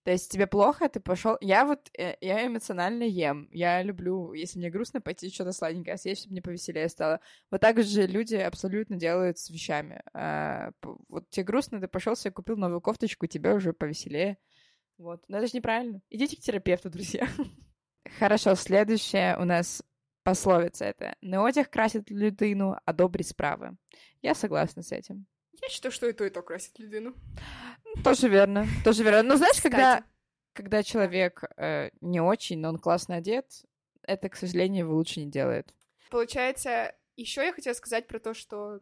То есть тебе плохо, ты пошел. Я вот э, я эмоционально ем. Я люблю, если мне грустно, пойти что-то сладенькое съесть, чтобы мне повеселее стало. Вот так же люди абсолютно делают с вещами. А, п- вот тебе грустно, ты пошел себе купил новую кофточку, тебе уже повеселее. Вот. Но это же неправильно. Идите к терапевту, друзья. <laughs> Хорошо, следующее у нас пословица это. Не одяг красит людину, а добрі справи. Я согласна с этим. Я считаю, что и то, и то красит людину. Тоже верно, тоже верно. Но знаешь, когда, когда человек э, не очень, но он классно одет, это, к сожалению, его лучше не делает. Получается, еще я хотела сказать про то, что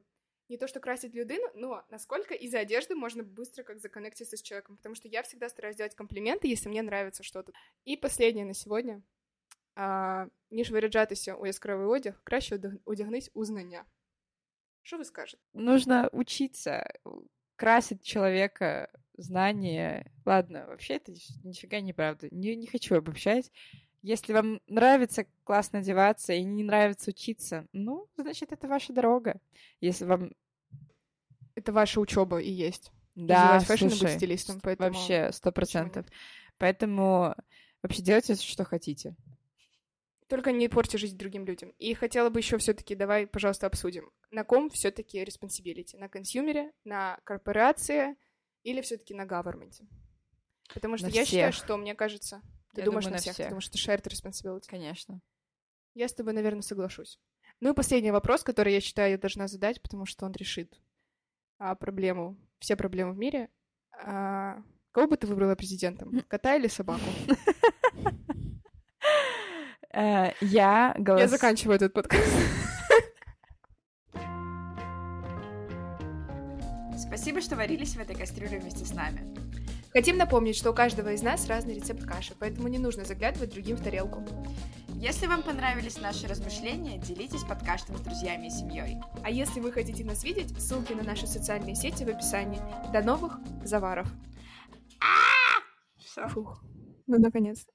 не то, что красить людину, но насколько из-за одежды можно быстро как законнектиться с человеком, потому что я всегда стараюсь делать комплименты, если мне нравится что-то. І последнее на сьогодні. А, ніж виряджатися у яскравий одяг, краще одяг- одягнись у знання. Що ви скажете? Нужно учиться красить человека знания. Ладно, вообще это нифига не правда. Не, не хочу обобщать. Если вам нравится классно одеваться и не нравится учиться, ну, значит, это ваша дорога. Если вам... Это ваша учеба и есть. Да, и слушай, быть стилистом, поэтому... вообще, сто процентов. Поэтому вообще делайте, что хотите. Только не порти жизнь другим людям. И хотела бы еще все-таки, давай, пожалуйста, обсудим. На ком все-таки responsibility? На консюмере, на корпорации или все-таки на government? Потому что На я считаю, всех. что, мне кажется, ты Я думаешь думаю, на на всех, всех. потому что shared responsibility. Конечно. Я с тобой, наверное, соглашусь. Ну и последний вопрос, который я считаю, я должна задать, потому что он решит а, проблему, все проблемы в мире. А, кого бы ты выбрала президентом? Кота или собаку? Э, Я голос... Я заканчиваю этот подкаст. Спасибо, что варились в этой кастрюле вместе с нами. Хотим напомнить, что у каждого из нас разный рецепт каши, поэтому не нужно заглядывать другим в тарелку. Если вам понравились наши размышления, делитесь подкастом с друзьями и семьей. А если вы хотите нас видеть, ссылки на наши социальные сети в описании. До новых заваров. Все. Фух. Ну, наконец.